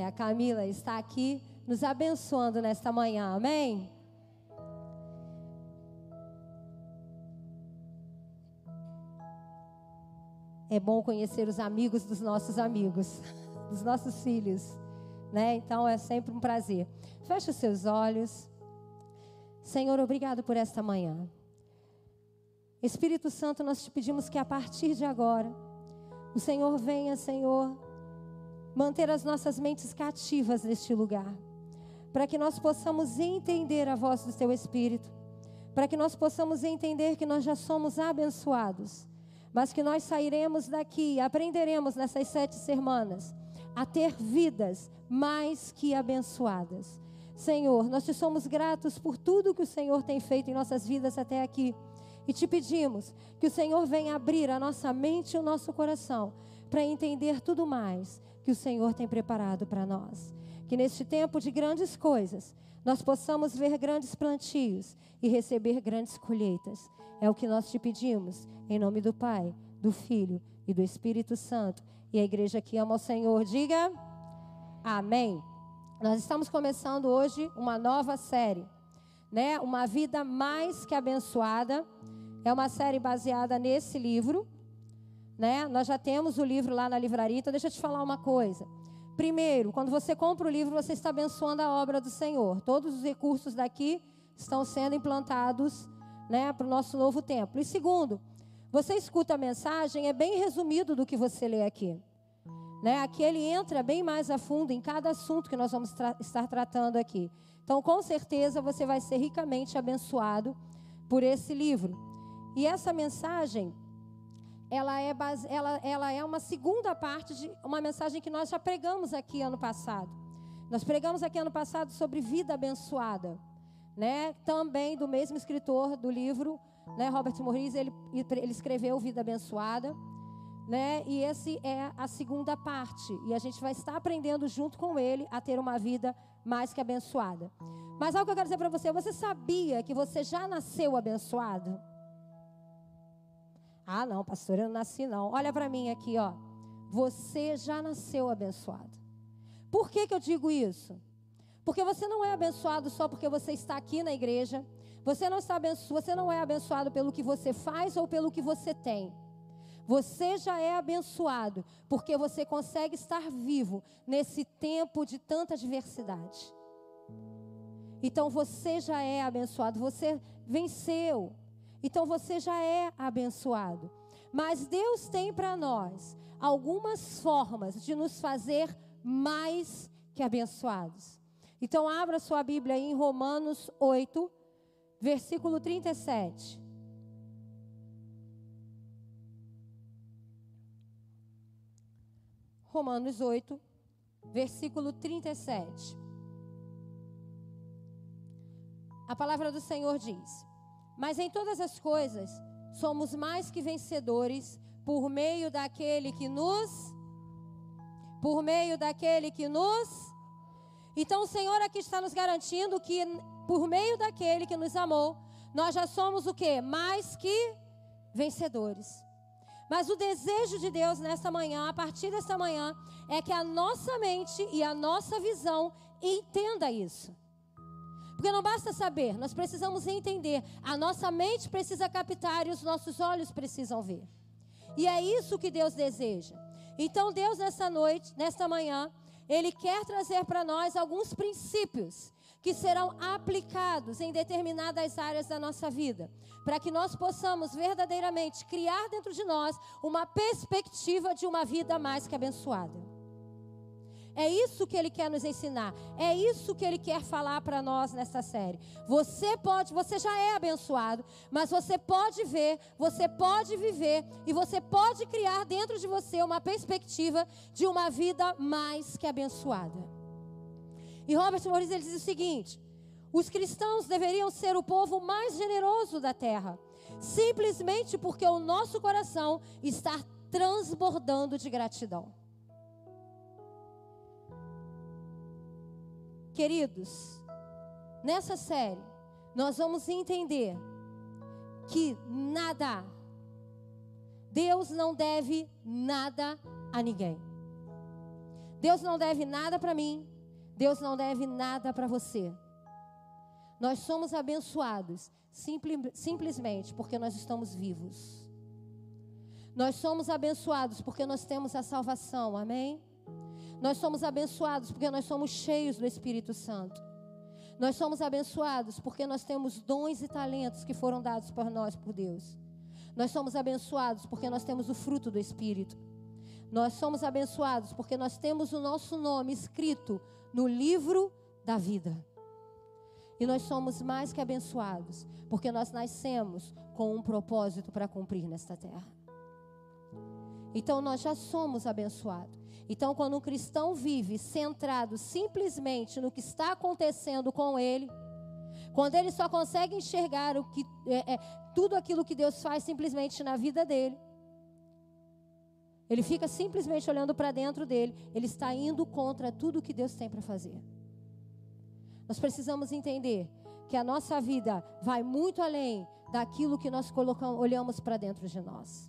É a Camila está aqui nos abençoando nesta manhã. Amém? É bom conhecer os amigos dos nossos amigos, dos nossos filhos, né? Então é sempre um prazer. Feche os seus olhos. Senhor, obrigado por esta manhã. Espírito Santo, nós te pedimos que a partir de agora, o Senhor venha, Senhor, manter as nossas mentes cativas neste lugar, para que nós possamos entender a voz do Teu Espírito, para que nós possamos entender que nós já somos abençoados, mas que nós sairemos daqui aprenderemos nessas sete semanas a ter vidas mais que abençoadas. Senhor, nós te somos gratos por tudo que o Senhor tem feito em nossas vidas até aqui. E te pedimos que o Senhor venha abrir a nossa mente e o nosso coração para entender tudo mais que o Senhor tem preparado para nós. Que neste tempo de grandes coisas, nós possamos ver grandes plantios e receber grandes colheitas. É o que nós te pedimos, em nome do Pai, do Filho e do Espírito Santo. E a igreja que ama o Senhor, diga amém. Nós estamos começando hoje uma nova série, né? Uma vida mais que abençoada. É uma série baseada nesse livro, né? Nós já temos o livro lá na livraria, então deixa eu te falar uma coisa. Primeiro, quando você compra o livro, você está abençoando a obra do Senhor. Todos os recursos daqui estão sendo implantados, né, para o nosso novo templo. E segundo, você escuta a mensagem, é bem resumido do que você lê aqui. Né? Aqui ele entra bem mais a fundo em cada assunto que nós vamos tra estar tratando aqui. Então, com certeza, você vai ser ricamente abençoado por esse livro. E essa mensagem, ela é, base, ela, ela é uma segunda parte de uma mensagem que nós já pregamos aqui ano passado. Nós pregamos aqui ano passado sobre vida abençoada. Né? Também do mesmo escritor do livro, né? Robert Morris, ele, ele escreveu Vida Abençoada né? E esse é a segunda parte. E a gente vai estar aprendendo junto com ele a ter uma vida mais que abençoada. Mas algo que eu quero dizer para você, você sabia que você já nasceu abençoado? Ah, não, pastor, eu não nasci não. Olha para mim aqui, ó. Você já nasceu abençoado. Por que que eu digo isso? Porque você não é abençoado só porque você está aqui na igreja. Você não está abençoado, você não é abençoado pelo que você faz ou pelo que você tem. Você já é abençoado, porque você consegue estar vivo nesse tempo de tanta diversidade. Então você já é abençoado, você venceu. Então você já é abençoado. Mas Deus tem para nós algumas formas de nos fazer mais que abençoados. Então abra sua Bíblia em Romanos 8, versículo 37. Romanos 8, versículo 37. A palavra do Senhor diz: Mas em todas as coisas somos mais que vencedores por meio daquele que nos por meio daquele que nos Então o Senhor aqui está nos garantindo que por meio daquele que nos amou, nós já somos o que? Mais que vencedores. Mas o desejo de Deus nessa manhã, a partir dessa manhã, é que a nossa mente e a nossa visão entenda isso. Porque não basta saber, nós precisamos entender. A nossa mente precisa captar e os nossos olhos precisam ver. E é isso que Deus deseja. Então, Deus, nessa noite, nesta manhã, Ele quer trazer para nós alguns princípios que serão aplicados em determinadas áreas da nossa vida, para que nós possamos verdadeiramente criar dentro de nós uma perspectiva de uma vida mais que abençoada. É isso que ele quer nos ensinar. É isso que ele quer falar para nós nessa série. Você pode, você já é abençoado, mas você pode ver, você pode viver e você pode criar dentro de você uma perspectiva de uma vida mais que abençoada. E Robert Morris ele diz o seguinte: os cristãos deveriam ser o povo mais generoso da terra, simplesmente porque o nosso coração está transbordando de gratidão. Queridos, nessa série, nós vamos entender que nada, Deus não deve nada a ninguém. Deus não deve nada para mim. Deus não deve nada para você. Nós somos abençoados simple, simplesmente porque nós estamos vivos. Nós somos abençoados porque nós temos a salvação, amém? Nós somos abençoados porque nós somos cheios do Espírito Santo. Nós somos abençoados porque nós temos dons e talentos que foram dados por nós por Deus. Nós somos abençoados porque nós temos o fruto do Espírito. Nós somos abençoados porque nós temos o nosso nome escrito no livro da vida. E nós somos mais que abençoados porque nós nascemos com um propósito para cumprir nesta terra. Então nós já somos abençoados. Então, quando um cristão vive centrado simplesmente no que está acontecendo com ele, quando ele só consegue enxergar o que, é, é, tudo aquilo que Deus faz simplesmente na vida dele, ele fica simplesmente olhando para dentro dele, ele está indo contra tudo que Deus tem para fazer. Nós precisamos entender que a nossa vida vai muito além daquilo que nós colocamos, olhamos para dentro de nós.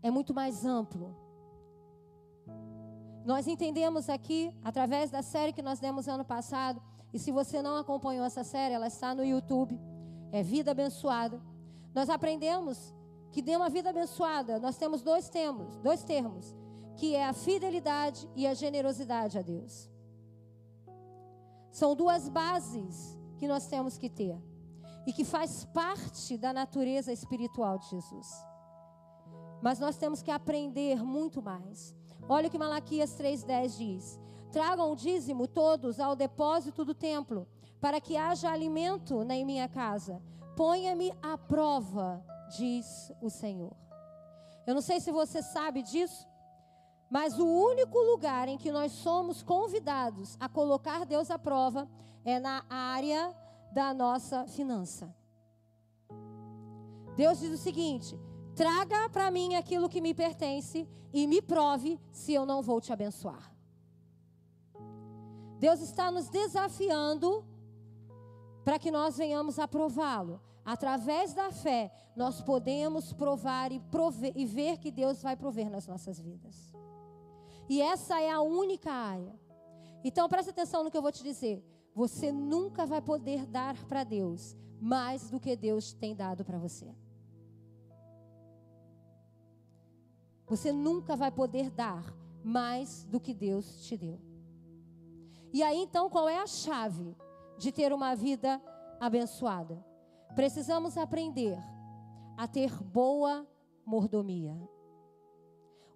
É muito mais amplo. Nós entendemos aqui, através da série que nós demos ano passado, e se você não acompanhou essa série, ela está no YouTube, é Vida Abençoada. Nós aprendemos que de uma vida abençoada, nós temos dois termos, dois termos, que é a fidelidade e a generosidade a Deus. São duas bases que nós temos que ter e que faz parte da natureza espiritual de Jesus. Mas nós temos que aprender muito mais. Olha o que Malaquias 3,10 diz: Tragam o dízimo todos ao depósito do templo, para que haja alimento em minha casa. Ponha-me à prova, diz o Senhor. Eu não sei se você sabe disso, mas o único lugar em que nós somos convidados a colocar Deus à prova é na área da nossa finança. Deus diz o seguinte: Traga para mim aquilo que me pertence e me prove se eu não vou te abençoar. Deus está nos desafiando para que nós venhamos a prová-lo. Através da fé, nós podemos provar e, prover, e ver que Deus vai prover nas nossas vidas. E essa é a única área. Então preste atenção no que eu vou te dizer. Você nunca vai poder dar para Deus mais do que Deus tem dado para você. Você nunca vai poder dar mais do que Deus te deu. E aí então, qual é a chave de ter uma vida abençoada? Precisamos aprender a ter boa mordomia.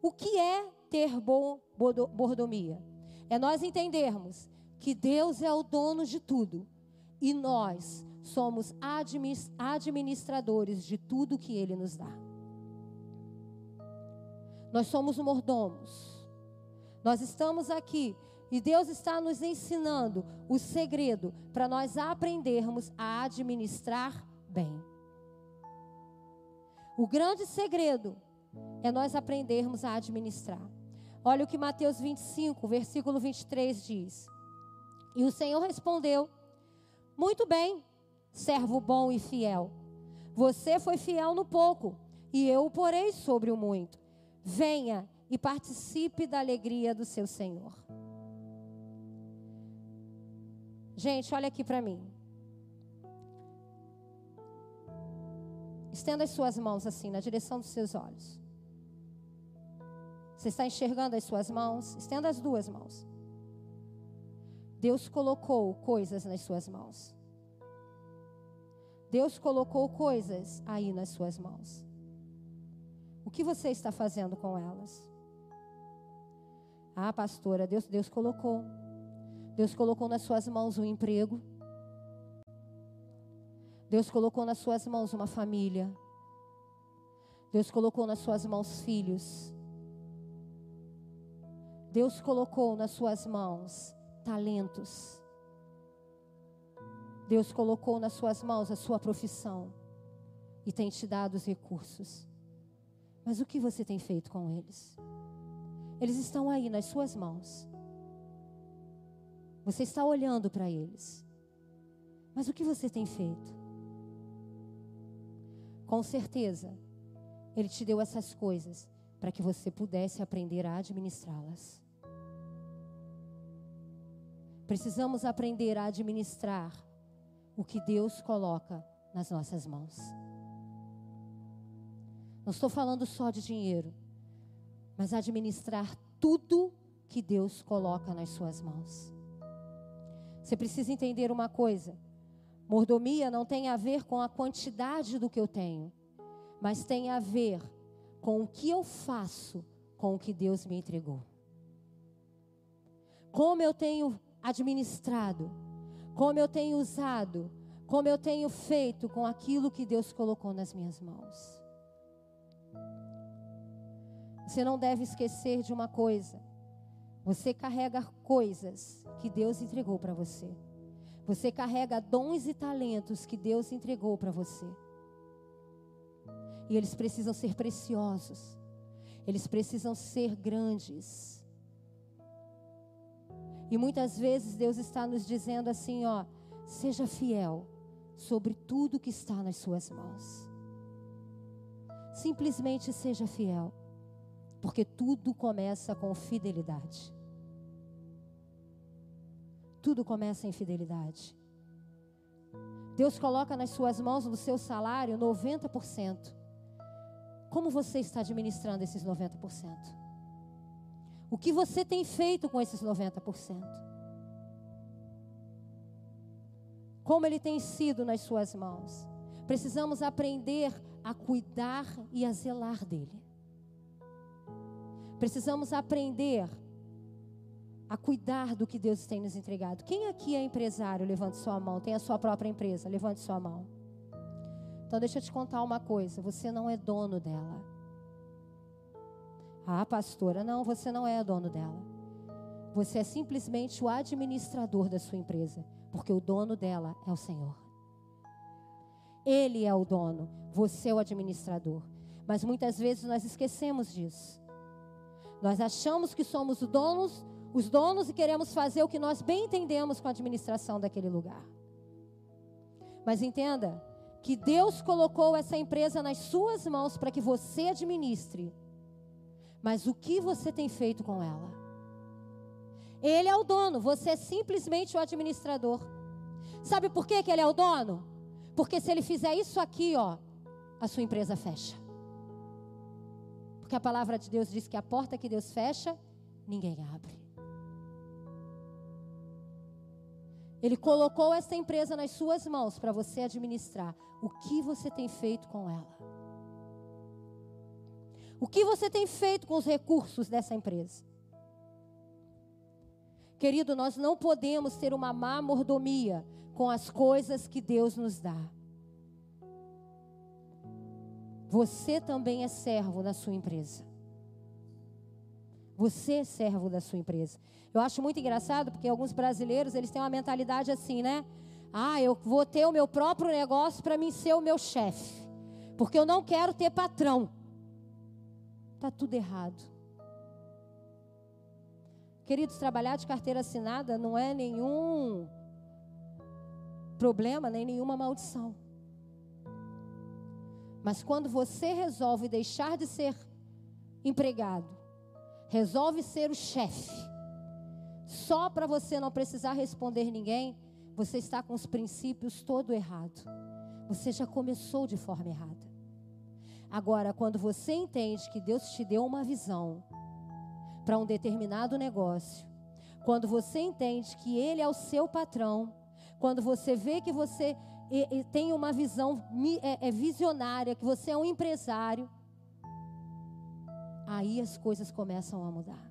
O que é ter boa mordomia? É nós entendermos que Deus é o dono de tudo e nós somos administradores de tudo que Ele nos dá. Nós somos mordomos. Nós estamos aqui e Deus está nos ensinando o segredo para nós aprendermos a administrar bem. O grande segredo é nós aprendermos a administrar. Olha o que Mateus 25, versículo 23 diz. E o Senhor respondeu: Muito bem, servo bom e fiel. Você foi fiel no pouco, e eu o porei sobre o muito. Venha e participe da alegria do seu Senhor. Gente, olha aqui para mim. Estenda as suas mãos assim, na direção dos seus olhos. Você está enxergando as suas mãos? Estenda as duas mãos. Deus colocou coisas nas suas mãos. Deus colocou coisas aí nas suas mãos. Que você está fazendo com elas? Ah, pastora, Deus, Deus colocou. Deus colocou nas suas mãos um emprego. Deus colocou nas suas mãos uma família. Deus colocou nas suas mãos filhos. Deus colocou nas suas mãos talentos. Deus colocou nas suas mãos a sua profissão e tem te dado os recursos. Mas o que você tem feito com eles? Eles estão aí nas suas mãos. Você está olhando para eles. Mas o que você tem feito? Com certeza, Ele te deu essas coisas para que você pudesse aprender a administrá-las. Precisamos aprender a administrar o que Deus coloca nas nossas mãos. Não estou falando só de dinheiro, mas administrar tudo que Deus coloca nas suas mãos. Você precisa entender uma coisa: mordomia não tem a ver com a quantidade do que eu tenho, mas tem a ver com o que eu faço com o que Deus me entregou. Como eu tenho administrado, como eu tenho usado, como eu tenho feito com aquilo que Deus colocou nas minhas mãos. Você não deve esquecer de uma coisa. Você carrega coisas que Deus entregou para você. Você carrega dons e talentos que Deus entregou para você. E eles precisam ser preciosos. Eles precisam ser grandes. E muitas vezes Deus está nos dizendo assim, ó, seja fiel sobre tudo que está nas suas mãos. Simplesmente seja fiel. Porque tudo começa com fidelidade. Tudo começa em fidelidade. Deus coloca nas suas mãos, no seu salário, 90%. Como você está administrando esses 90%? O que você tem feito com esses 90%? Como ele tem sido nas suas mãos? Precisamos aprender a cuidar e a zelar dele. Precisamos aprender a cuidar do que Deus tem nos entregado. Quem aqui é empresário? Levante sua mão. Tem a sua própria empresa? Levante sua mão. Então deixa eu te contar uma coisa, você não é dono dela. Ah, pastora, não, você não é dono dela. Você é simplesmente o administrador da sua empresa, porque o dono dela é o Senhor. Ele é o dono, você é o administrador. Mas muitas vezes nós esquecemos disso. Nós achamos que somos donos, os donos e queremos fazer o que nós bem entendemos com a administração daquele lugar. Mas entenda que Deus colocou essa empresa nas suas mãos para que você administre. Mas o que você tem feito com ela? Ele é o dono, você é simplesmente o administrador. Sabe por que, que ele é o dono? Porque se ele fizer isso aqui, ó, a sua empresa fecha. Porque a palavra de Deus diz que a porta que Deus fecha, ninguém abre. Ele colocou essa empresa nas suas mãos para você administrar. O que você tem feito com ela? O que você tem feito com os recursos dessa empresa? Querido, nós não podemos ter uma má mordomia com as coisas que Deus nos dá. Você também é servo da sua empresa. Você é servo da sua empresa. Eu acho muito engraçado porque alguns brasileiros, eles têm uma mentalidade assim, né? Ah, eu vou ter o meu próprio negócio para mim ser o meu chefe. Porque eu não quero ter patrão. Tá tudo errado. Queridos, trabalhar de carteira assinada não é nenhum problema, nem nenhuma maldição. Mas quando você resolve deixar de ser empregado, resolve ser o chefe, só para você não precisar responder ninguém, você está com os princípios todo errado. Você já começou de forma errada. Agora, quando você entende que Deus te deu uma visão para um determinado negócio, quando você entende que Ele é o seu patrão, quando você vê que você tem uma visão é, é visionária, que você é um empresário, aí as coisas começam a mudar.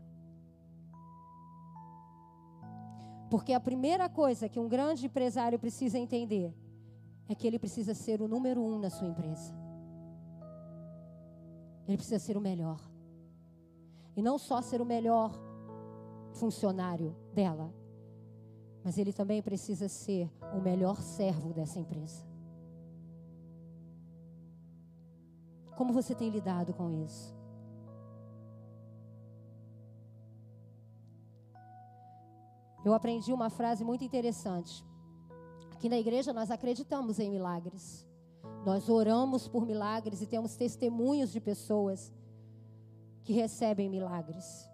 Porque a primeira coisa que um grande empresário precisa entender é que ele precisa ser o número um na sua empresa. Ele precisa ser o melhor. E não só ser o melhor funcionário dela, mas ele também precisa ser o melhor servo dessa empresa. Como você tem lidado com isso? Eu aprendi uma frase muito interessante. Aqui na igreja nós acreditamos em milagres. Nós oramos por milagres e temos testemunhos de pessoas que recebem milagres.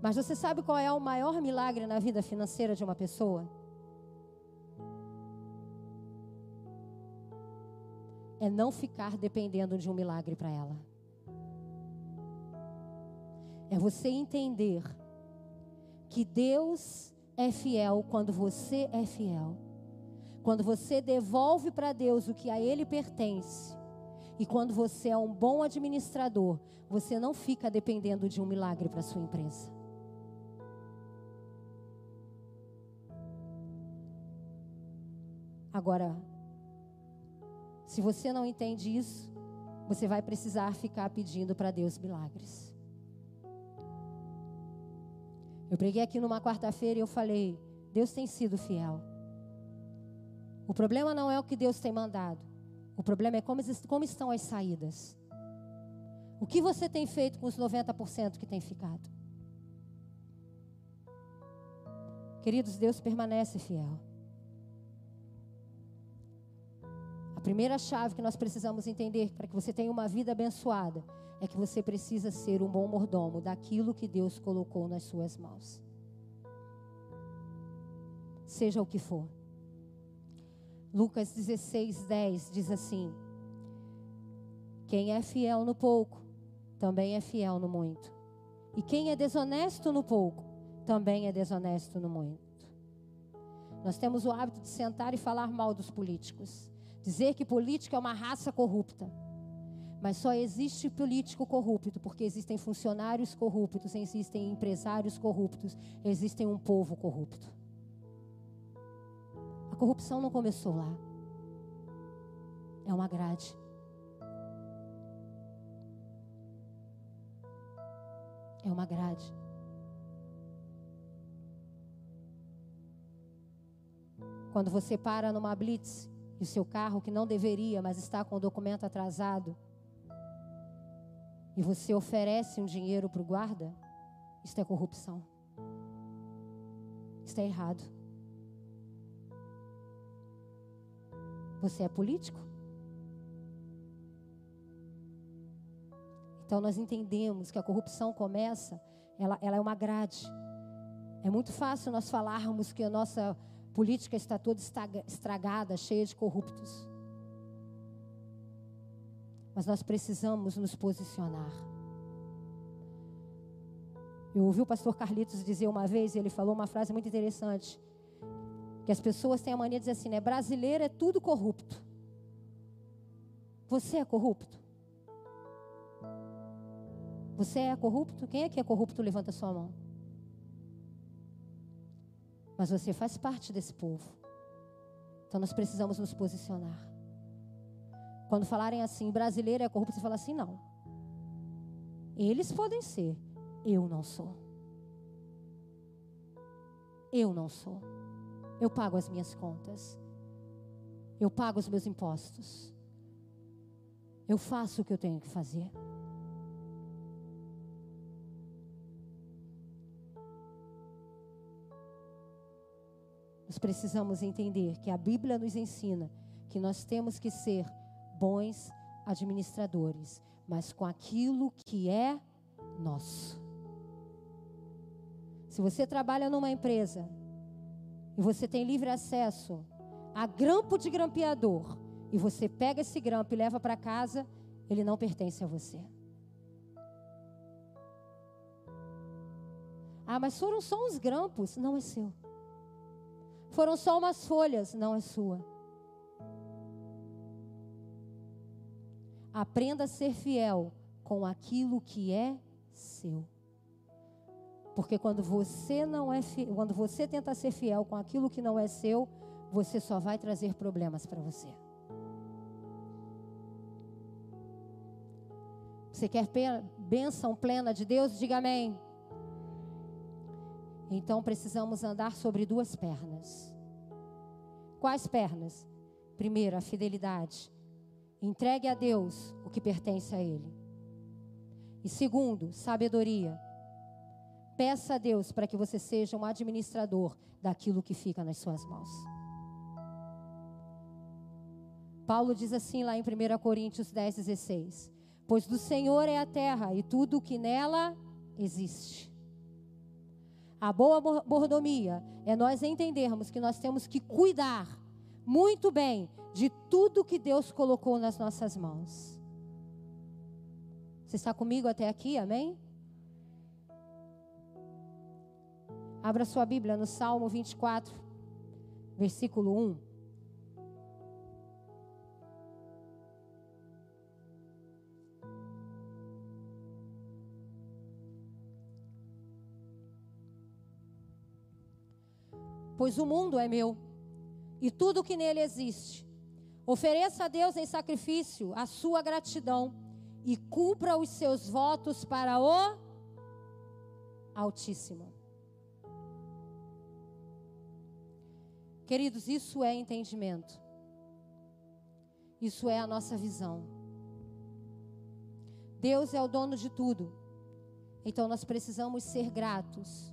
Mas você sabe qual é o maior milagre na vida financeira de uma pessoa? É não ficar dependendo de um milagre para ela. É você entender que Deus é fiel quando você é fiel. Quando você devolve para Deus o que a Ele pertence. E quando você é um bom administrador, você não fica dependendo de um milagre para sua empresa. Agora, se você não entende isso, você vai precisar ficar pedindo para Deus milagres. Eu preguei aqui numa quarta-feira e eu falei: Deus tem sido fiel. O problema não é o que Deus tem mandado. O problema é como, como estão as saídas. O que você tem feito com os 90% que tem ficado? Queridos, Deus permanece fiel. A primeira chave que nós precisamos entender para que você tenha uma vida abençoada é que você precisa ser um bom mordomo daquilo que Deus colocou nas suas mãos. Seja o que for. Lucas 16, 10 diz assim: Quem é fiel no pouco, também é fiel no muito. E quem é desonesto no pouco, também é desonesto no muito. Nós temos o hábito de sentar e falar mal dos políticos, dizer que político é uma raça corrupta. Mas só existe político corrupto porque existem funcionários corruptos, existem empresários corruptos, existem um povo corrupto. A corrupção não começou lá. É uma grade. É uma grade. Quando você para numa blitz e o seu carro que não deveria, mas está com o documento atrasado, e você oferece um dinheiro para o guarda, isso é corrupção. Isso é errado. Você é político? Então nós entendemos que a corrupção começa, ela, ela é uma grade. É muito fácil nós falarmos que a nossa política está toda estragada, cheia de corruptos. Mas nós precisamos nos posicionar. Eu ouvi o pastor Carlitos dizer uma vez, ele falou uma frase muito interessante, que as pessoas têm a mania de dizer assim, né? Brasileiro é tudo corrupto. Você é corrupto? Você é corrupto? Quem é que é corrupto? Levanta sua mão. Mas você faz parte desse povo. Então nós precisamos nos posicionar. Quando falarem assim, brasileiro é corrupto, você fala assim, não. Eles podem ser, eu não sou. Eu não sou. Eu pago as minhas contas. Eu pago os meus impostos. Eu faço o que eu tenho que fazer. Precisamos entender que a Bíblia nos ensina que nós temos que ser bons administradores, mas com aquilo que é nosso. Se você trabalha numa empresa e você tem livre acesso a grampo de grampeador e você pega esse grampo e leva para casa, ele não pertence a você. Ah, mas foram só uns grampos, não é seu. Foram só umas folhas, não é sua. Aprenda a ser fiel com aquilo que é seu. Porque quando você não é fiel, quando você tenta ser fiel com aquilo que não é seu, você só vai trazer problemas para você. Você quer bênção plena de Deus? Diga amém. Então precisamos andar sobre duas pernas. Quais pernas? Primeiro, a fidelidade. Entregue a Deus o que pertence a Ele. E segundo, sabedoria. Peça a Deus para que você seja um administrador daquilo que fica nas suas mãos. Paulo diz assim lá em 1 Coríntios 10, 16: Pois do Senhor é a terra e tudo o que nela existe. A boa mordomia é nós entendermos que nós temos que cuidar muito bem de tudo que Deus colocou nas nossas mãos. Você está comigo até aqui? Amém? Abra sua Bíblia no Salmo 24, versículo 1. Pois o mundo é meu e tudo que nele existe. Ofereça a Deus em sacrifício a sua gratidão e cumpra os seus votos para o Altíssimo. Queridos, isso é entendimento. Isso é a nossa visão. Deus é o dono de tudo. Então nós precisamos ser gratos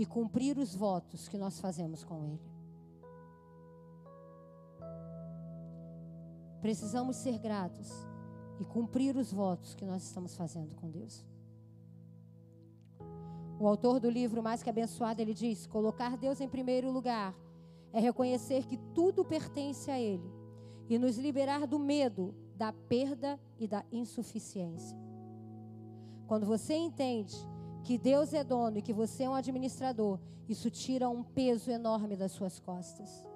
e cumprir os votos que nós fazemos com Ele. Precisamos ser gratos e cumprir os votos que nós estamos fazendo com Deus. O autor do livro Mais que Abençoado, ele diz: colocar Deus em primeiro lugar é reconhecer que tudo pertence a Ele e nos liberar do medo, da perda e da insuficiência. Quando você entende que Deus é dono e que você é um administrador, isso tira um peso enorme das suas costas.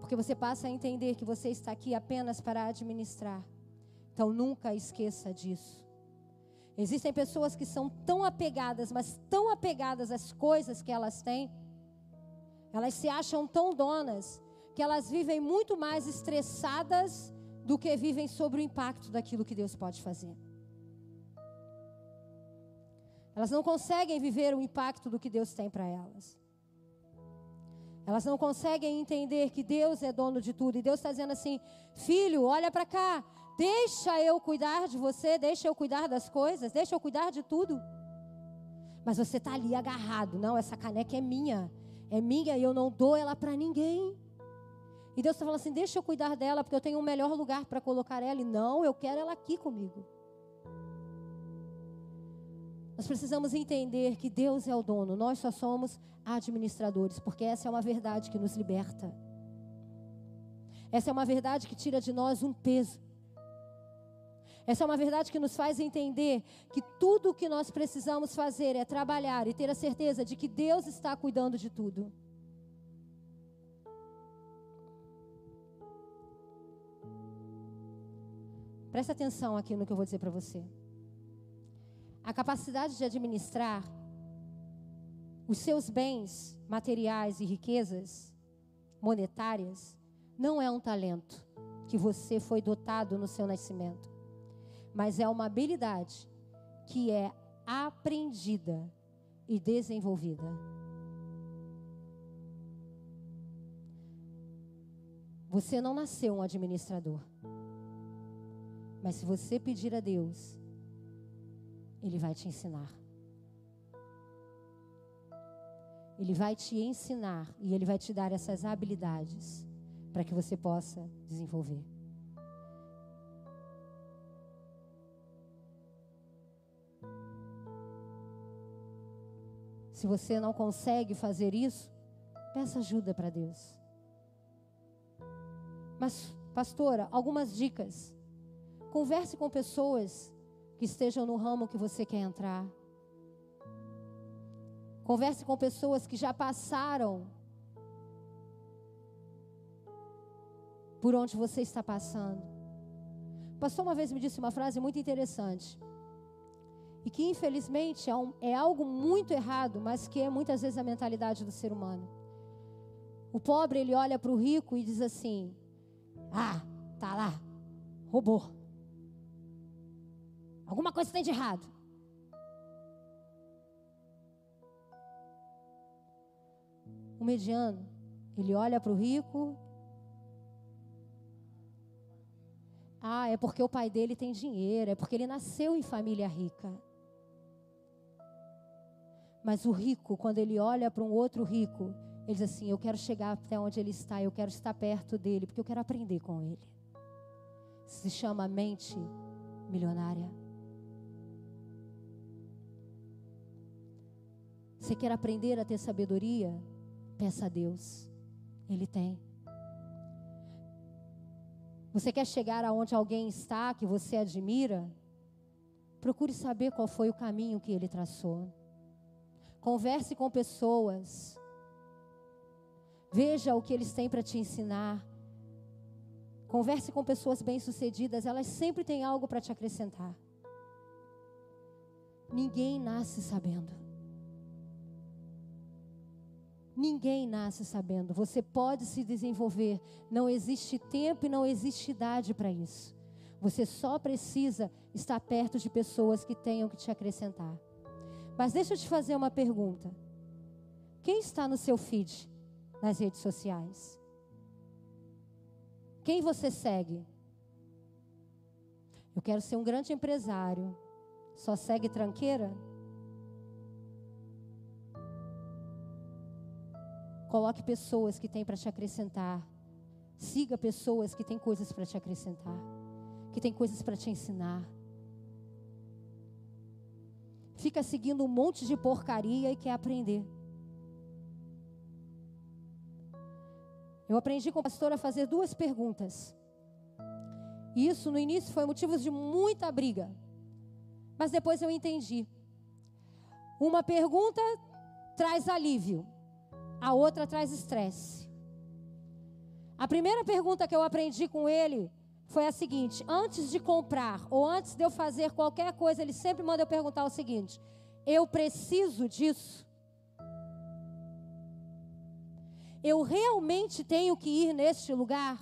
Porque você passa a entender que você está aqui apenas para administrar. Então nunca esqueça disso. Existem pessoas que são tão apegadas, mas tão apegadas às coisas que elas têm, elas se acham tão donas, que elas vivem muito mais estressadas do que vivem sobre o impacto daquilo que Deus pode fazer. Elas não conseguem viver o impacto do que Deus tem para elas. Elas não conseguem entender que Deus é dono de tudo. E Deus está dizendo assim: Filho, olha para cá. Deixa eu cuidar de você. Deixa eu cuidar das coisas. Deixa eu cuidar de tudo. Mas você está ali agarrado. Não, essa caneca é minha. É minha e eu não dou ela para ninguém. E Deus está falando assim: Deixa eu cuidar dela, porque eu tenho um melhor lugar para colocar ela. E não, eu quero ela aqui comigo. Nós precisamos entender que Deus é o dono, nós só somos administradores, porque essa é uma verdade que nos liberta. Essa é uma verdade que tira de nós um peso. Essa é uma verdade que nos faz entender que tudo o que nós precisamos fazer é trabalhar e ter a certeza de que Deus está cuidando de tudo. Presta atenção aqui no que eu vou dizer para você. A capacidade de administrar os seus bens materiais e riquezas monetárias não é um talento que você foi dotado no seu nascimento, mas é uma habilidade que é aprendida e desenvolvida. Você não nasceu um administrador. Mas se você pedir a Deus, ele vai te ensinar. Ele vai te ensinar e ele vai te dar essas habilidades para que você possa desenvolver. Se você não consegue fazer isso, peça ajuda para Deus. Mas, pastora, algumas dicas. Converse com pessoas que estejam no ramo que você quer entrar. Converse com pessoas que já passaram por onde você está passando. O pastor uma vez me disse uma frase muito interessante. E que infelizmente é, um, é algo muito errado, mas que é muitas vezes a mentalidade do ser humano. O pobre ele olha para o rico e diz assim: Ah, tá lá, roubou. Alguma coisa tem de errado. O mediano, ele olha para o rico. Ah, é porque o pai dele tem dinheiro, é porque ele nasceu em família rica. Mas o rico, quando ele olha para um outro rico, ele diz assim: Eu quero chegar até onde ele está, eu quero estar perto dele, porque eu quero aprender com ele. Se chama mente milionária. Você quer aprender a ter sabedoria? Peça a Deus. Ele tem. Você quer chegar aonde alguém está que você admira? Procure saber qual foi o caminho que ele traçou. Converse com pessoas. Veja o que eles têm para te ensinar. Converse com pessoas bem-sucedidas, elas sempre têm algo para te acrescentar. Ninguém nasce sabendo. Ninguém nasce sabendo. Você pode se desenvolver. Não existe tempo e não existe idade para isso. Você só precisa estar perto de pessoas que tenham que te acrescentar. Mas deixa eu te fazer uma pergunta. Quem está no seu feed nas redes sociais? Quem você segue? Eu quero ser um grande empresário. Só segue tranqueira? Coloque pessoas que têm para te acrescentar. Siga pessoas que têm coisas para te acrescentar, que têm coisas para te ensinar. Fica seguindo um monte de porcaria e quer aprender. Eu aprendi com o pastor a fazer duas perguntas. E isso no início foi motivo de muita briga. Mas depois eu entendi. Uma pergunta traz alívio a outra traz estresse. A primeira pergunta que eu aprendi com ele foi a seguinte: antes de comprar ou antes de eu fazer qualquer coisa, ele sempre manda eu perguntar o seguinte: eu preciso disso? Eu realmente tenho que ir neste lugar?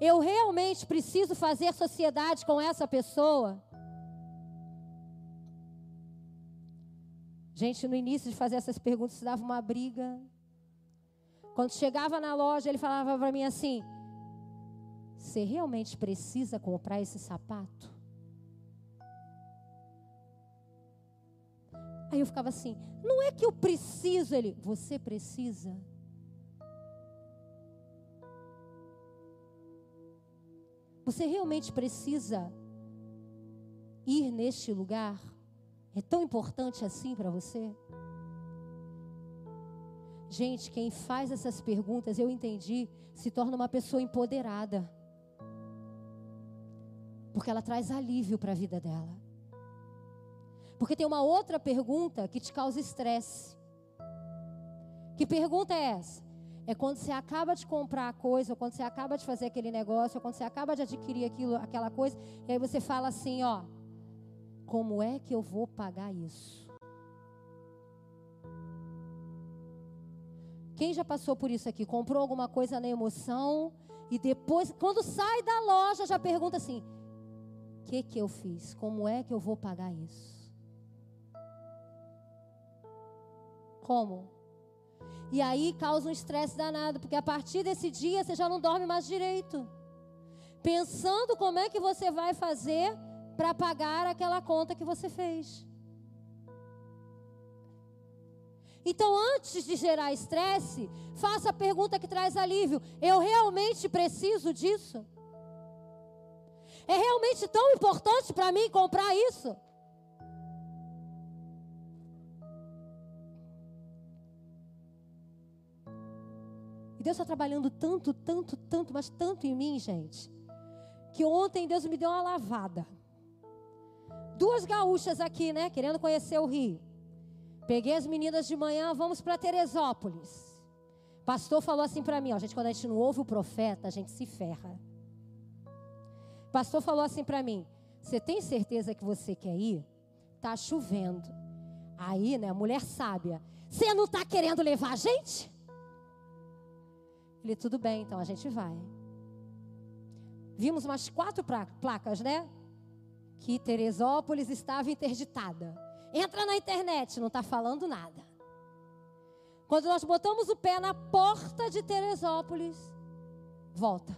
Eu realmente preciso fazer sociedade com essa pessoa? Gente, no início de fazer essas perguntas, se dava uma briga. Quando chegava na loja, ele falava para mim assim: Você realmente precisa comprar esse sapato? Aí eu ficava assim: Não é que eu preciso, ele, você precisa. Você realmente precisa ir neste lugar? É tão importante assim para você? Gente, quem faz essas perguntas, eu entendi, se torna uma pessoa empoderada. Porque ela traz alívio para a vida dela. Porque tem uma outra pergunta que te causa estresse. Que pergunta é essa? É quando você acaba de comprar a coisa, ou quando você acaba de fazer aquele negócio, ou quando você acaba de adquirir aquilo, aquela coisa, e aí você fala assim, ó, como é que eu vou pagar isso? Quem já passou por isso aqui? Comprou alguma coisa na emoção e depois, quando sai da loja, já pergunta assim: o que, que eu fiz? Como é que eu vou pagar isso? Como? E aí causa um estresse danado, porque a partir desse dia você já não dorme mais direito. Pensando como é que você vai fazer para pagar aquela conta que você fez. Então, antes de gerar estresse, faça a pergunta que traz alívio: eu realmente preciso disso? É realmente tão importante para mim comprar isso? E Deus está trabalhando tanto, tanto, tanto, mas tanto em mim, gente, que ontem Deus me deu uma lavada duas gaúchas aqui, né? Querendo conhecer o Rio. Peguei as meninas de manhã, vamos para Teresópolis. Pastor falou assim para mim, ó, gente, quando a gente não ouve o profeta, a gente se ferra. Pastor falou assim para mim: "Você tem certeza que você quer ir? Tá chovendo". Aí, né, mulher sábia, você não tá querendo levar a gente? Ele, tudo bem, então a gente vai. Vimos umas quatro placas, né? Que Teresópolis estava interditada. Entra na internet, não está falando nada. Quando nós botamos o pé na porta de Teresópolis, volta.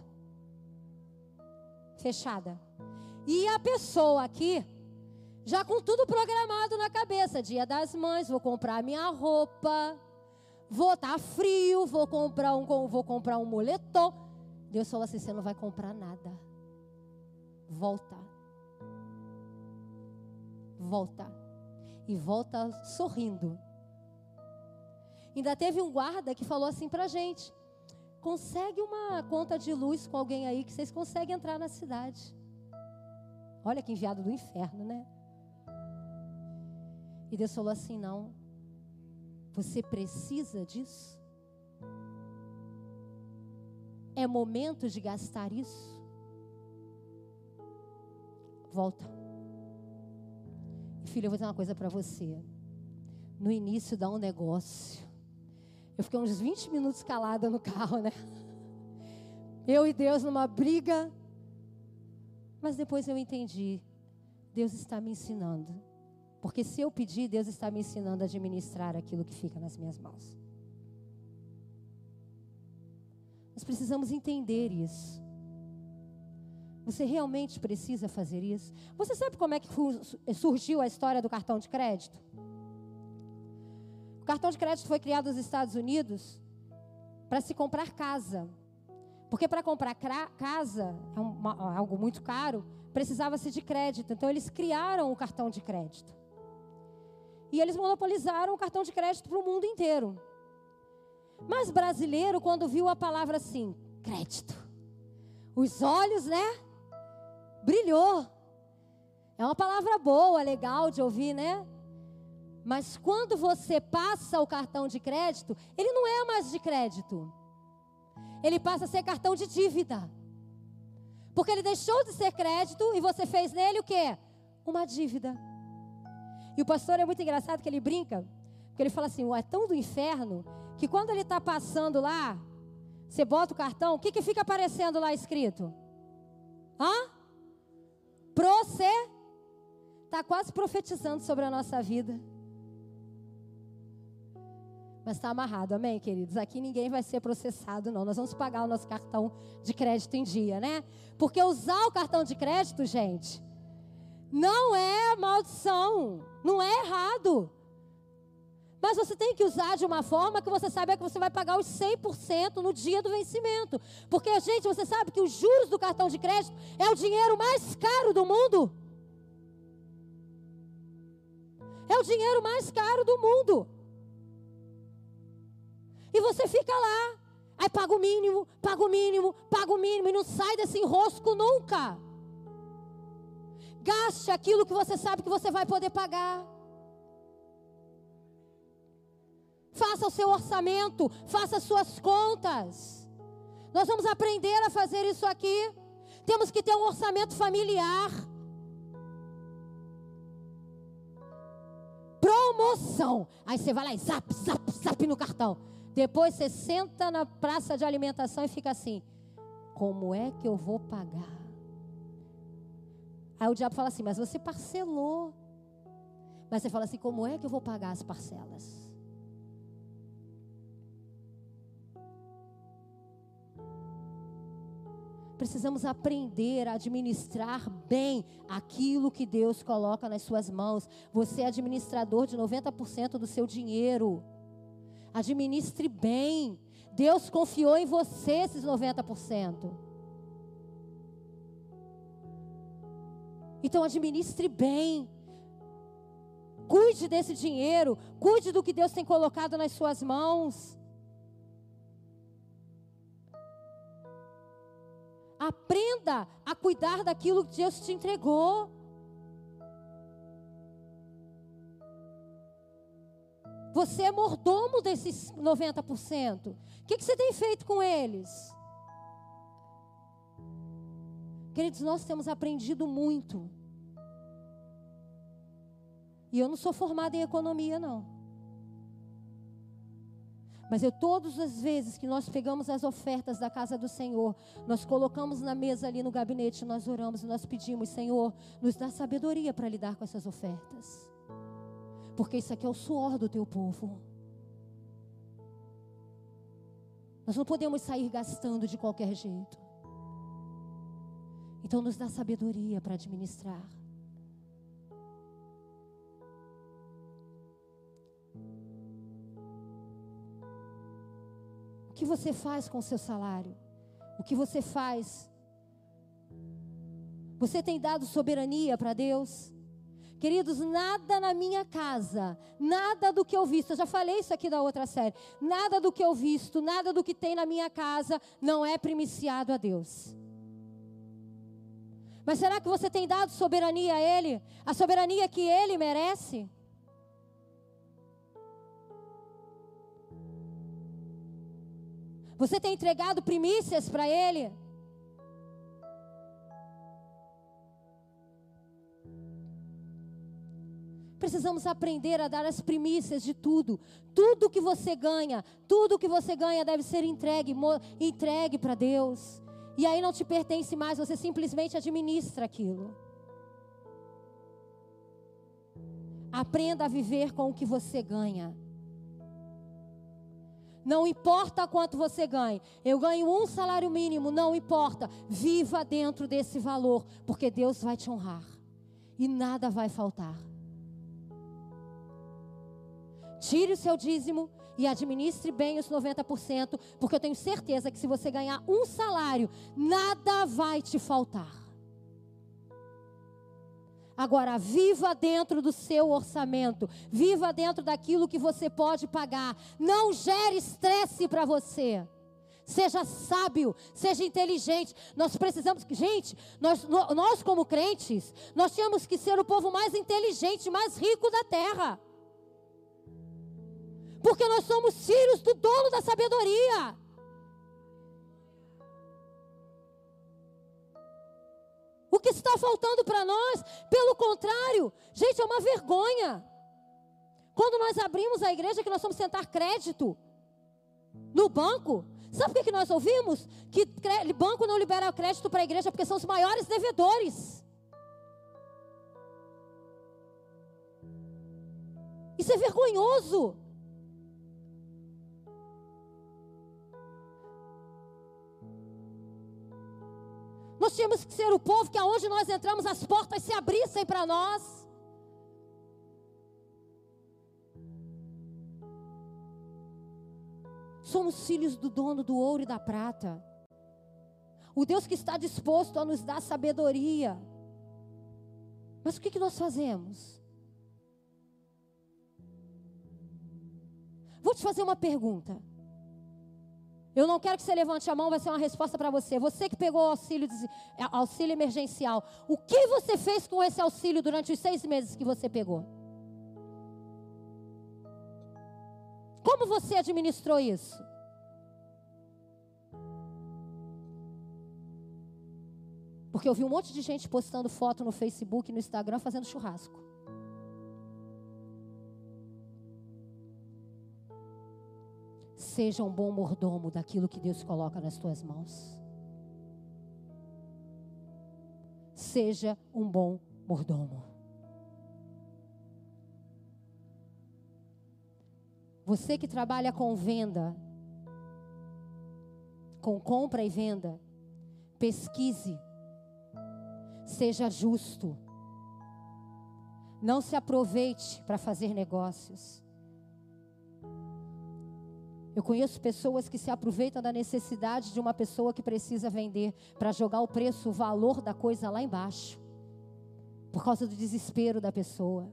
Fechada. E a pessoa aqui, já com tudo programado na cabeça: dia das mães, vou comprar minha roupa, vou estar tá frio, vou comprar um, vou comprar um moletom. Deus falou assim: você não vai comprar nada. Volta. Volta. E volta sorrindo. Ainda teve um guarda que falou assim pra gente: consegue uma conta de luz com alguém aí que vocês conseguem entrar na cidade. Olha que enviado do inferno, né? E Deus falou assim: não. Você precisa disso? É momento de gastar isso? Volta. Filho, eu vou dizer uma coisa para você. No início dá um negócio. Eu fiquei uns 20 minutos calada no carro, né? Eu e Deus numa briga. Mas depois eu entendi. Deus está me ensinando. Porque se eu pedir, Deus está me ensinando a administrar aquilo que fica nas minhas mãos. Nós precisamos entender isso. Você realmente precisa fazer isso? Você sabe como é que surgiu a história do cartão de crédito? O cartão de crédito foi criado nos Estados Unidos para se comprar casa. Porque para comprar casa, é algo muito caro, precisava-se de crédito. Então eles criaram o cartão de crédito. E eles monopolizaram o cartão de crédito para o mundo inteiro. Mas brasileiro, quando viu a palavra assim, crédito, os olhos, né? Brilhou. É uma palavra boa, legal de ouvir, né? Mas quando você passa o cartão de crédito, ele não é mais de crédito. Ele passa a ser cartão de dívida. Porque ele deixou de ser crédito e você fez nele o quê? Uma dívida. E o pastor é muito engraçado que ele brinca, porque ele fala assim: é tão do inferno que quando ele está passando lá, você bota o cartão, o que, que fica aparecendo lá escrito? Hã? Proce. Está quase profetizando sobre a nossa vida. Mas está amarrado, amém, queridos? Aqui ninguém vai ser processado, não. Nós vamos pagar o nosso cartão de crédito em dia, né? Porque usar o cartão de crédito, gente, não é maldição, não é errado. Mas você tem que usar de uma forma que você saiba que você vai pagar os 100% no dia do vencimento. Porque, gente, você sabe que os juros do cartão de crédito é o dinheiro mais caro do mundo. É o dinheiro mais caro do mundo. E você fica lá, aí paga o mínimo, paga o mínimo, paga o mínimo e não sai desse enrosco nunca. Gaste aquilo que você sabe que você vai poder pagar. Faça o seu orçamento, faça as suas contas. Nós vamos aprender a fazer isso aqui. Temos que ter um orçamento familiar. Promoção. Aí você vai lá e zap, zap, zap no cartão. Depois você senta na praça de alimentação e fica assim: como é que eu vou pagar? Aí o diabo fala assim: Mas você parcelou. Mas você fala assim: Como é que eu vou pagar as parcelas? Precisamos aprender a administrar bem aquilo que Deus coloca nas suas mãos. Você é administrador de 90% do seu dinheiro. Administre bem. Deus confiou em você esses 90%. Então administre bem. Cuide desse dinheiro, cuide do que Deus tem colocado nas suas mãos. Aprenda a cuidar daquilo que Deus te entregou. Você é mordomo desses 90%. O que, você tem feito com eles? Queridos, nós temos aprendido muito. E eu não sou formada em economia, não. Mas eu, todas as vezes que nós pegamos as ofertas da casa do Senhor, nós colocamos na mesa ali no gabinete, nós oramos e nós pedimos, Senhor, nos dá sabedoria para lidar com essas ofertas. Porque isso aqui é o suor do teu povo. Nós não podemos sair gastando de qualquer jeito. Então, nos dá sabedoria para administrar. O que você faz com o seu salário? O que você faz? Você tem dado soberania para Deus? Queridos, nada na minha casa, nada do que eu visto, eu já falei isso aqui da outra série, nada do que eu visto, nada do que tem na minha casa não é primiciado a Deus. Mas será que você tem dado soberania a Ele? A soberania que Ele merece? Você tem entregado primícias para Ele? Precisamos aprender a dar as primícias de tudo. Tudo que você ganha, tudo que você ganha deve ser entregue, entregue para Deus. E aí não te pertence mais, você simplesmente administra aquilo. Aprenda a viver com o que você ganha. Não importa quanto você ganhe. Eu ganho um salário mínimo, não importa. Viva dentro desse valor, porque Deus vai te honrar. E nada vai faltar. Tire o seu dízimo e administre bem os 90%, porque eu tenho certeza que se você ganhar um salário, nada vai te faltar. Agora, viva dentro do seu orçamento, viva dentro daquilo que você pode pagar. Não gere estresse para você. Seja sábio, seja inteligente. Nós precisamos gente, nós, nós como crentes, nós temos que ser o povo mais inteligente, mais rico da terra. Porque nós somos filhos do dono da sabedoria. O que está faltando para nós, pelo contrário, gente, é uma vergonha. Quando nós abrimos a igreja, que nós vamos sentar crédito no banco, sabe o que, nós ouvimos? Que banco não libera crédito para a igreja porque são os maiores devedores. Isso é vergonhoso. Tínhamos que ser o povo que aonde nós entramos as portas se abrissem para nós. Somos filhos do dono do ouro e da prata. O Deus que está disposto a nos dar sabedoria. Mas o que, que nós fazemos? Vou te fazer uma pergunta. Eu não quero que você levante a mão, vai ser uma resposta para você. Você que pegou o auxílio, é, auxílio emergencial. O que você fez com esse auxílio durante os seis meses que você pegou? Como você administrou isso? Porque eu vi um monte de gente postando foto no Facebook e no Instagram fazendo churrasco. Seja um bom mordomo daquilo que Deus coloca nas tuas mãos. Seja um bom mordomo. Você que trabalha com venda, com compra e venda, pesquise, seja justo. Não se aproveite para fazer negócios. Eu conheço pessoas que se aproveitam da necessidade de uma pessoa que precisa vender para jogar o preço, o valor da coisa lá embaixo, por causa do desespero da pessoa.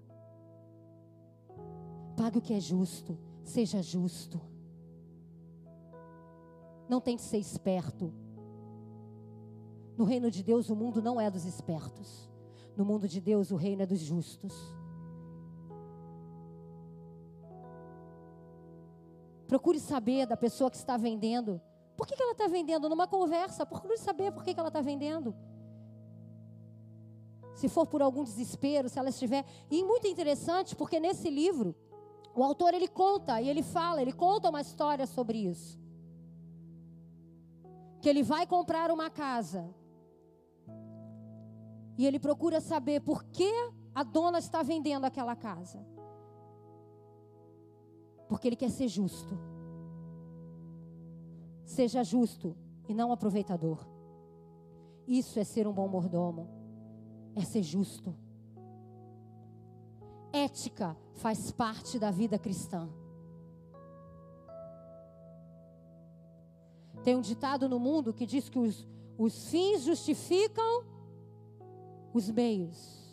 Pague o que é justo, seja justo. Não tente ser esperto. No reino de Deus, o mundo não é dos espertos. No mundo de Deus, o reino é dos justos. Procure saber da pessoa que está vendendo. Por que, que ela está vendendo? Numa conversa, procure saber por que, que ela está vendendo. Se for por algum desespero, se ela estiver. E muito interessante, porque nesse livro, o autor ele conta e ele fala, ele conta uma história sobre isso. Que ele vai comprar uma casa. E ele procura saber por que a dona está vendendo aquela casa. Porque ele quer ser justo. Seja justo e não aproveitador. Isso é ser um bom mordomo. É ser justo. Ética faz parte da vida cristã. Tem um ditado no mundo que diz que os, os fins justificam os meios.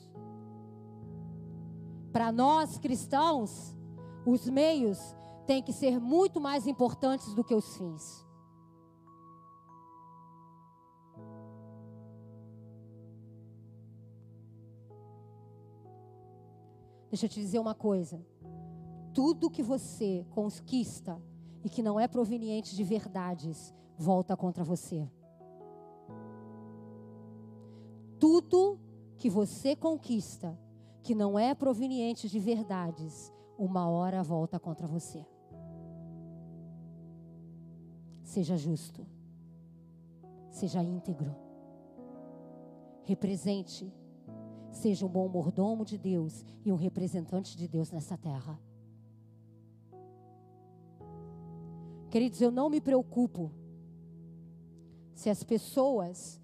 Para nós cristãos, os meios têm que ser muito mais importantes do que os fins. Deixa eu te dizer uma coisa. Tudo que você conquista e que não é proveniente de verdades, volta contra você. Tudo que você conquista que não é proveniente de verdades, uma hora volta contra você. Seja justo. Seja íntegro. Represente Seja um bom mordomo de Deus e um representante de Deus nessa terra. Queridos, eu não me preocupo se as pessoas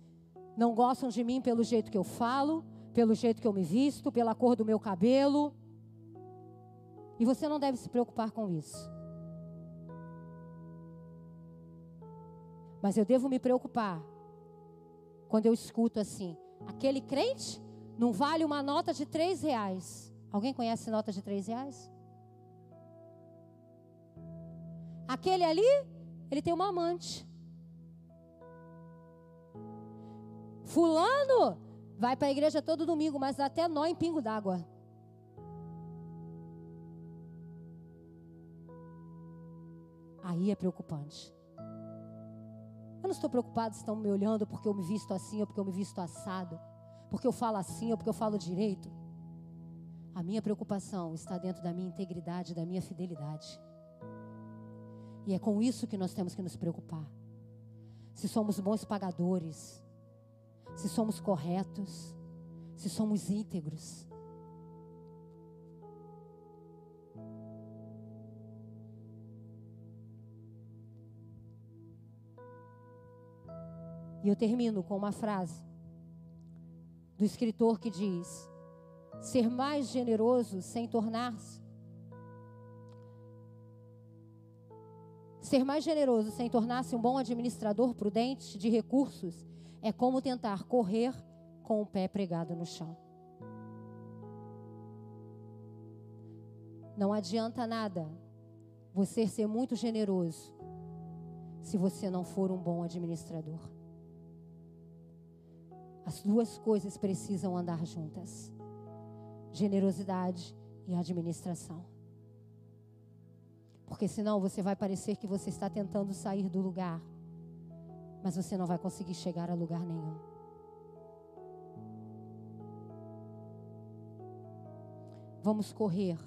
não gostam de mim pelo jeito que eu falo, pelo jeito que eu me visto, pela cor do meu cabelo. E você não deve se preocupar com isso. Mas eu devo me preocupar quando eu escuto assim: aquele crente não vale uma nota de três reais. Alguém conhece nota de três reais? Aquele ali, ele tem uma amante. Fulano vai para a igreja todo domingo, mas até nó em pingo d'água. Aí é preocupante. Eu não estou preocupado se estão me olhando porque eu me visto assim ou porque eu me visto assado porque eu falo assim ou porque eu falo direito. A minha preocupação está dentro da minha integridade, da minha fidelidade. E é com isso que nós temos que nos preocupar. Se somos bons pagadores, se somos corretos, se somos íntegros. E eu termino com uma frase do escritor que diz: ser mais generoso sem tornar-se. Ser mais generoso sem tornar-se um bom administrador prudente de recursos é como tentar correr com o pé pregado no chão. Não adianta nada você ser muito generoso se você não for um bom administrador. As duas coisas precisam andar juntas: generosidade e administração. Porque senão você vai parecer que você está tentando sair do lugar, mas você não vai conseguir chegar a lugar nenhum. Vamos correr,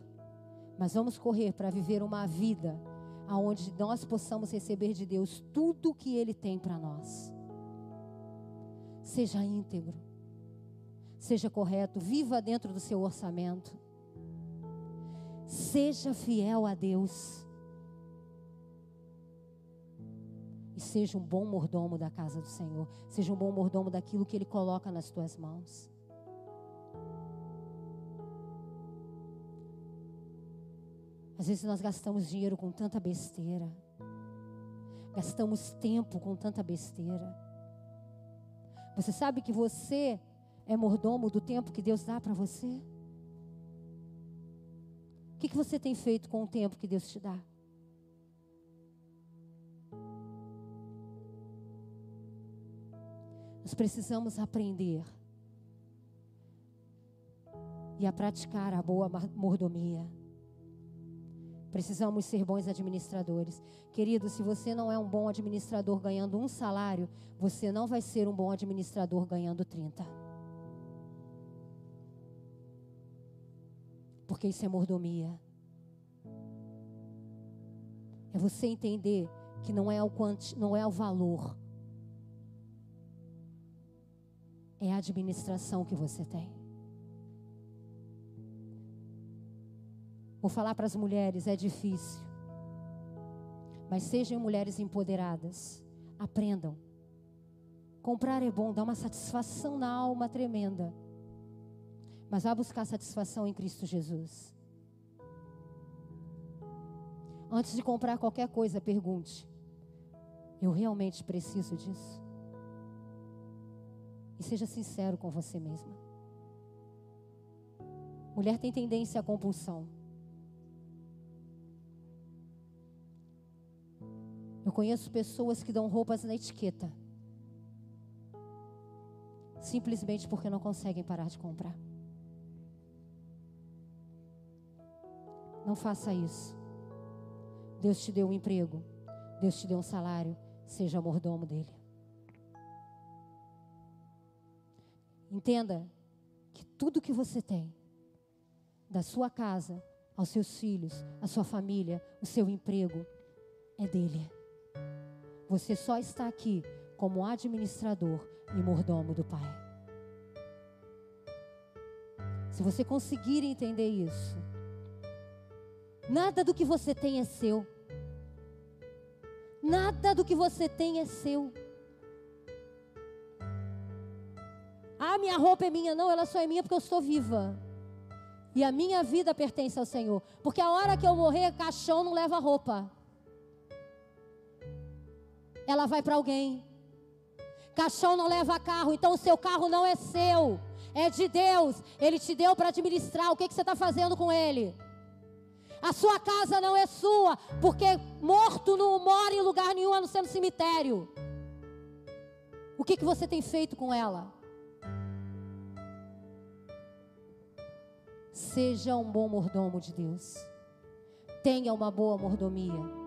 mas vamos correr para viver uma vida aonde nós possamos receber de Deus tudo o que Ele tem para nós. Seja íntegro. Seja correto. Viva dentro do seu orçamento. Seja fiel a Deus. E seja um bom mordomo da casa do Senhor. Seja um bom mordomo daquilo que Ele coloca nas tuas mãos. Às vezes nós gastamos dinheiro com tanta besteira. Gastamos tempo com tanta besteira. Você sabe que você é mordomo do tempo que Deus dá para você? O que, que você tem feito com o tempo que Deus te dá? Nós precisamos aprender e a praticar a boa mordomia. Precisamos ser bons administradores. Querido, se você não é um bom administrador ganhando um salário, você não vai ser um bom administrador ganhando 30. Porque isso é mordomia. É você entender que não é o, quanti, não é o valor, é a administração que você tem. Vou falar para as mulheres, é difícil. Mas sejam mulheres empoderadas. Aprendam. Comprar é bom, dá uma satisfação na alma tremenda. Mas vá buscar satisfação em Cristo Jesus. Antes de comprar qualquer coisa, pergunte: Eu realmente preciso disso. E seja sincero com você mesma. Mulher tem tendência à compulsão. Eu conheço pessoas que dão roupas na etiqueta. Simplesmente porque não conseguem parar de comprar. Não faça isso. Deus te deu um emprego. Deus te deu um salário. Seja mordomo dele. Entenda que tudo que você tem, da sua casa, aos seus filhos, a sua família, o seu emprego, é dele. Você só está aqui como administrador e mordomo do Pai. Se você conseguir entender isso, nada do que você tem é seu. Nada do que você tem é seu. Ah, minha roupa é minha. Não, ela só é minha porque eu estou viva. E a minha vida pertence ao Senhor. Porque a hora que eu morrer, caixão não leva roupa. Ela vai para alguém. Caixão não leva carro, então o seu carro não é seu, é de Deus. Ele te deu para administrar. O que, que você está fazendo com ele? A sua casa não é sua, porque morto não mora em lugar nenhum a não ser no cemitério. O que, que você tem feito com ela? Seja um bom mordomo de Deus. Tenha uma boa mordomia.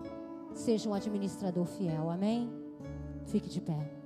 Seja um administrador fiel. Amém? Fique de pé.